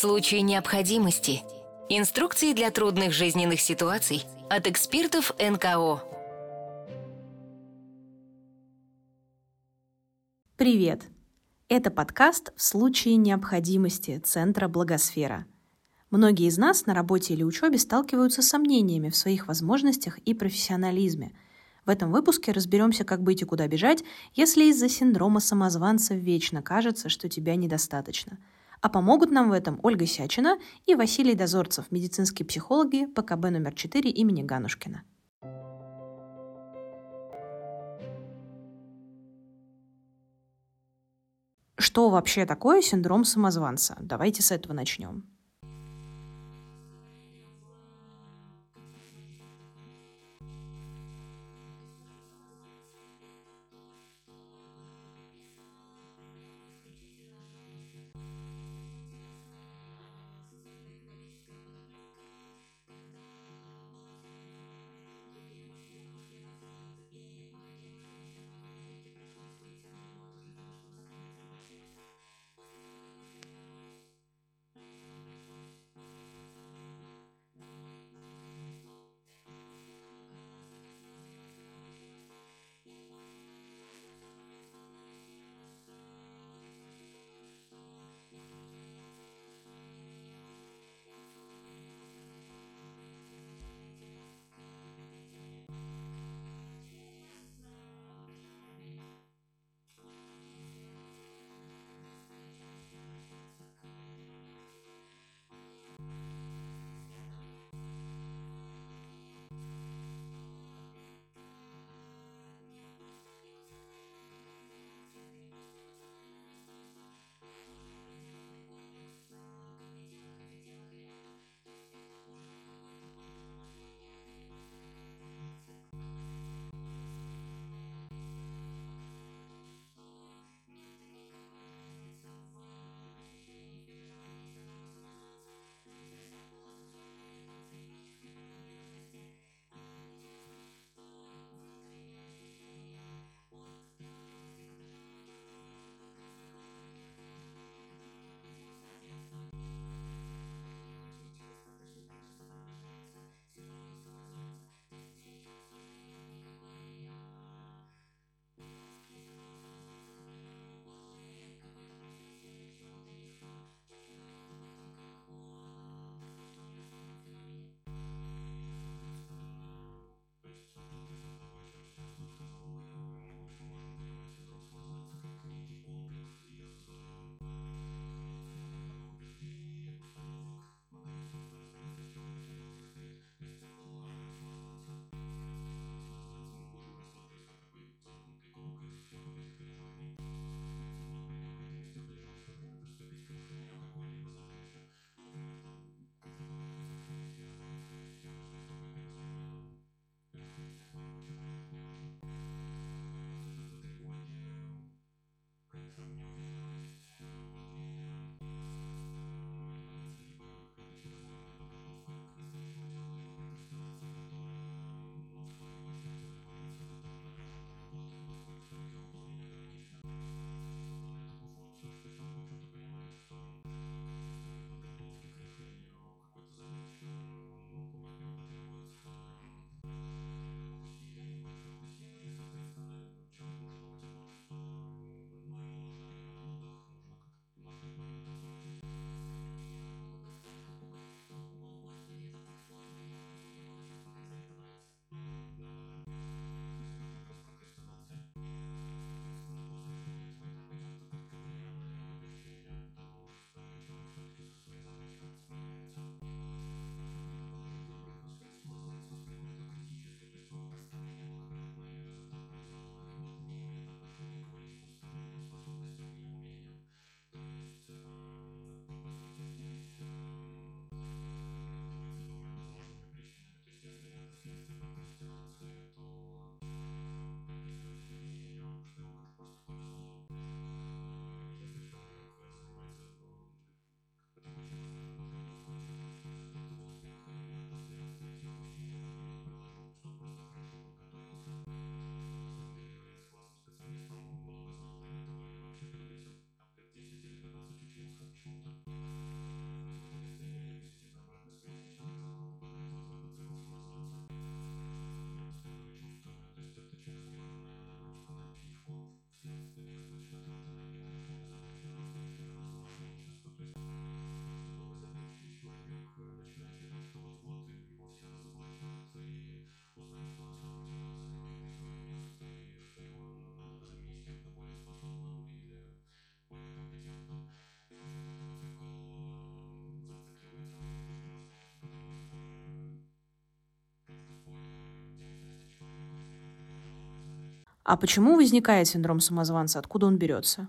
случае необходимости. Инструкции для трудных жизненных ситуаций от экспертов НКО. Привет! Это подкаст «В случае необходимости» Центра Благосфера. Многие из нас на работе или учебе сталкиваются с сомнениями в своих возможностях и профессионализме. В этом выпуске разберемся, как быть и куда бежать, если из-за синдрома самозванца вечно кажется, что тебя недостаточно – а помогут нам в этом Ольга Сячина и Василий Дозорцев, медицинские психологи ПКБ номер 4 имени Ганушкина. Что вообще такое синдром самозванца? Давайте с этого начнем. А почему возникает синдром самозванца? Откуда он берется?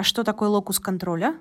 А что такое локус контроля?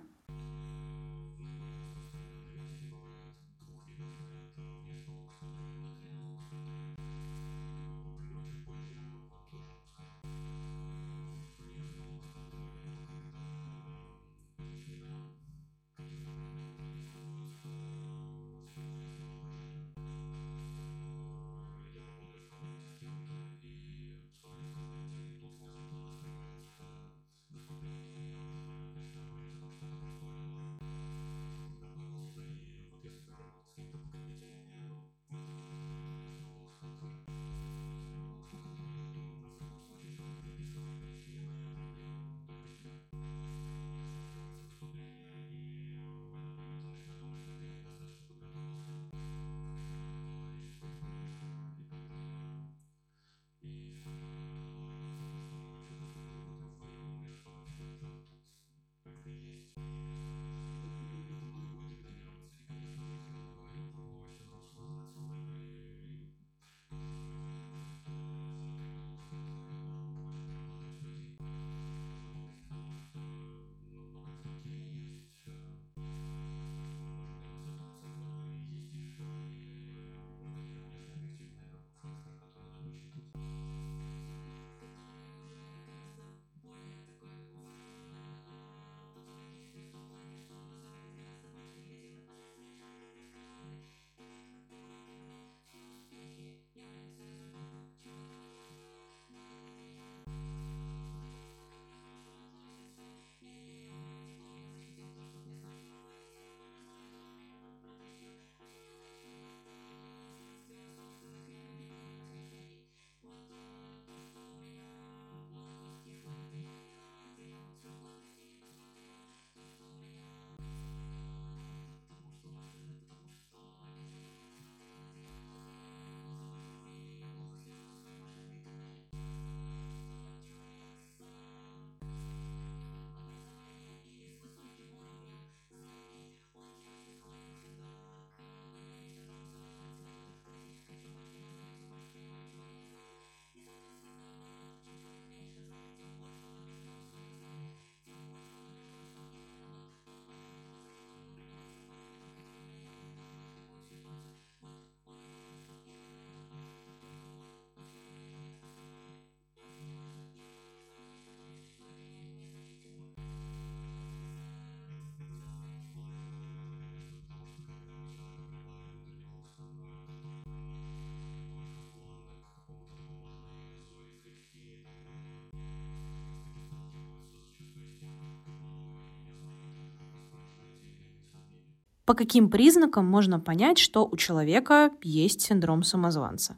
По каким признакам можно понять, что у человека есть синдром самозванца?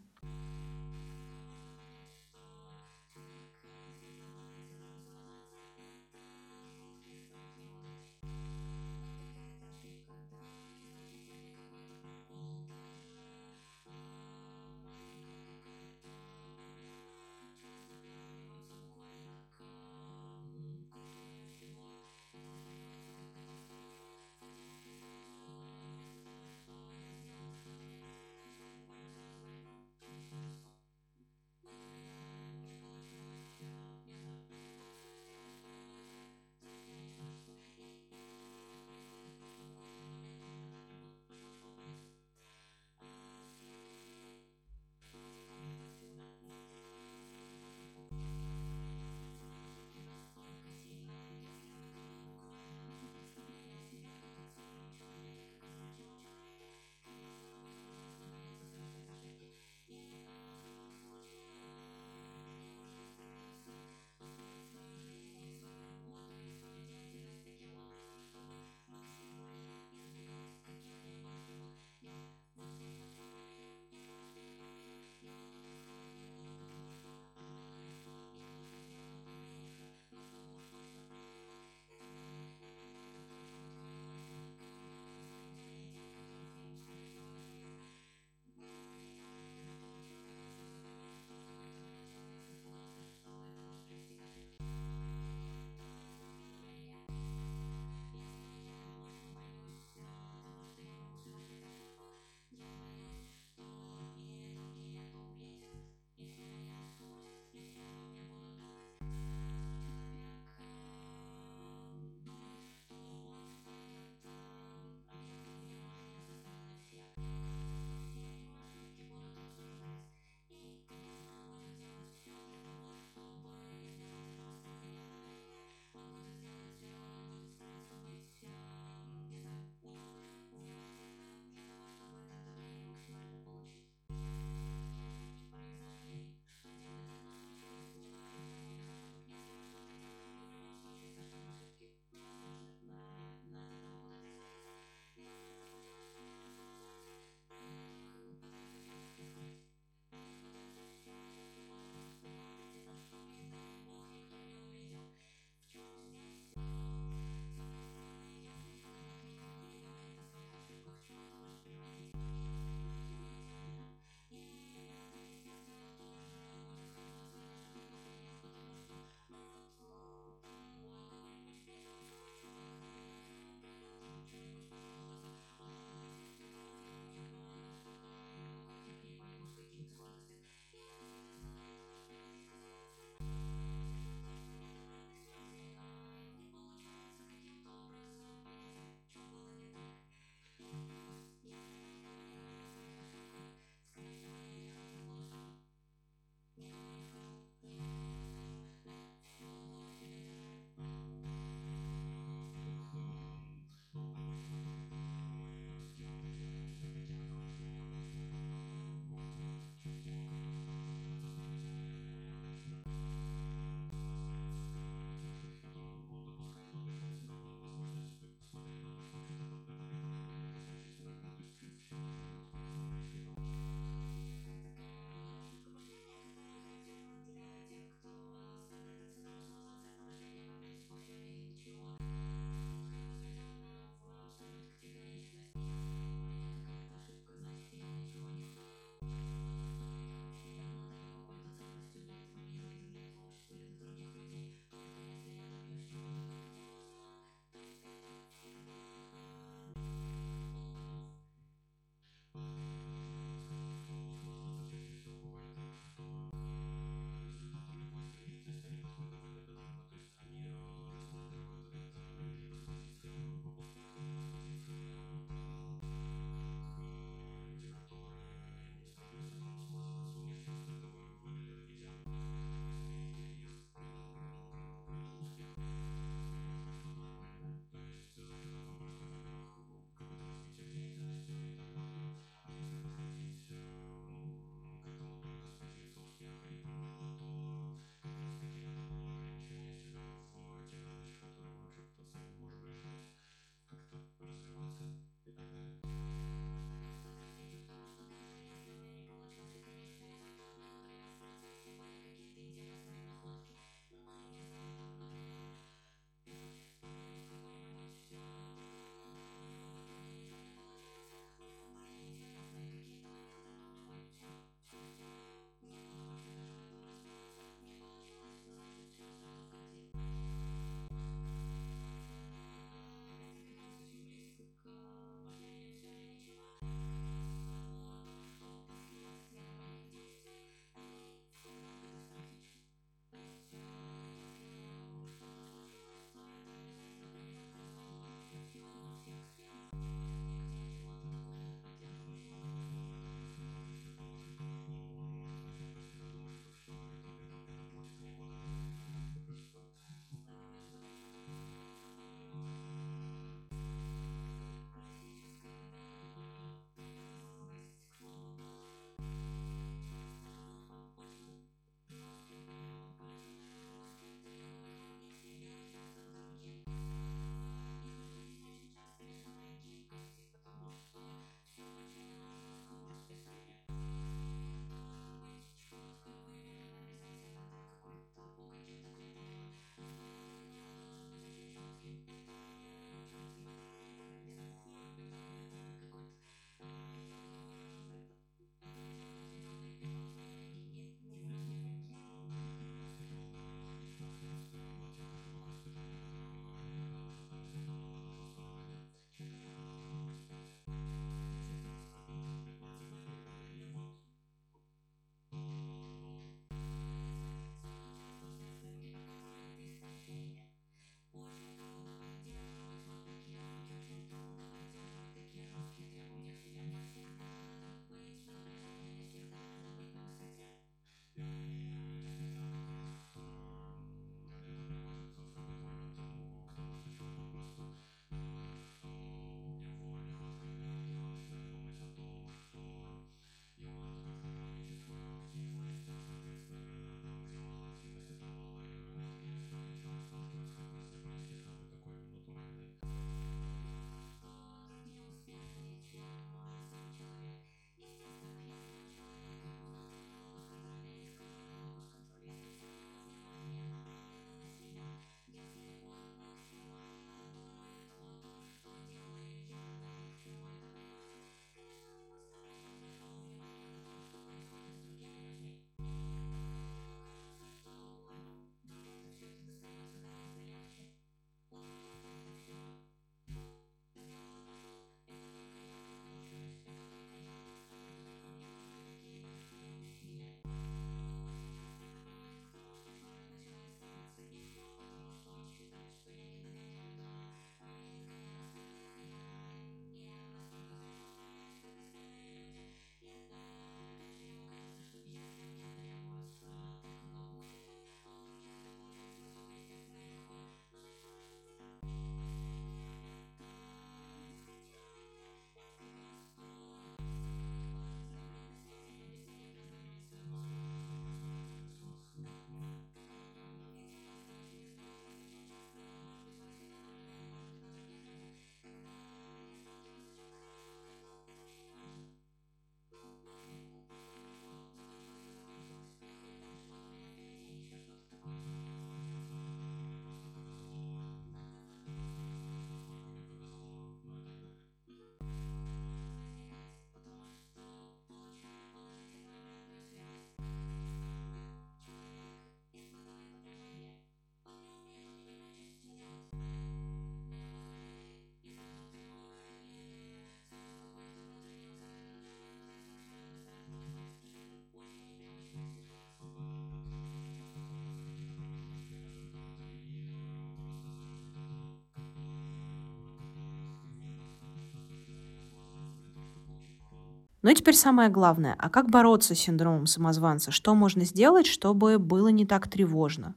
Ну и теперь самое главное. А как бороться с синдромом самозванца? Что можно сделать, чтобы было не так тревожно?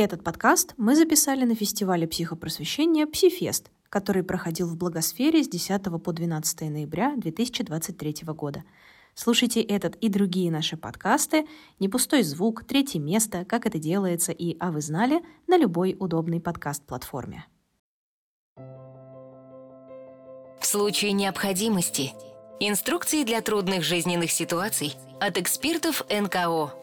Этот подкаст мы записали на фестивале психопросвещения «Псифест», который проходил в Благосфере с 10 по 12 ноября 2023 года. Слушайте этот и другие наши подкасты «Не пустой звук», «Третье место», «Как это делается» и «А вы знали» на любой удобной подкаст-платформе. В случае необходимости. Инструкции для трудных жизненных ситуаций от экспертов НКО.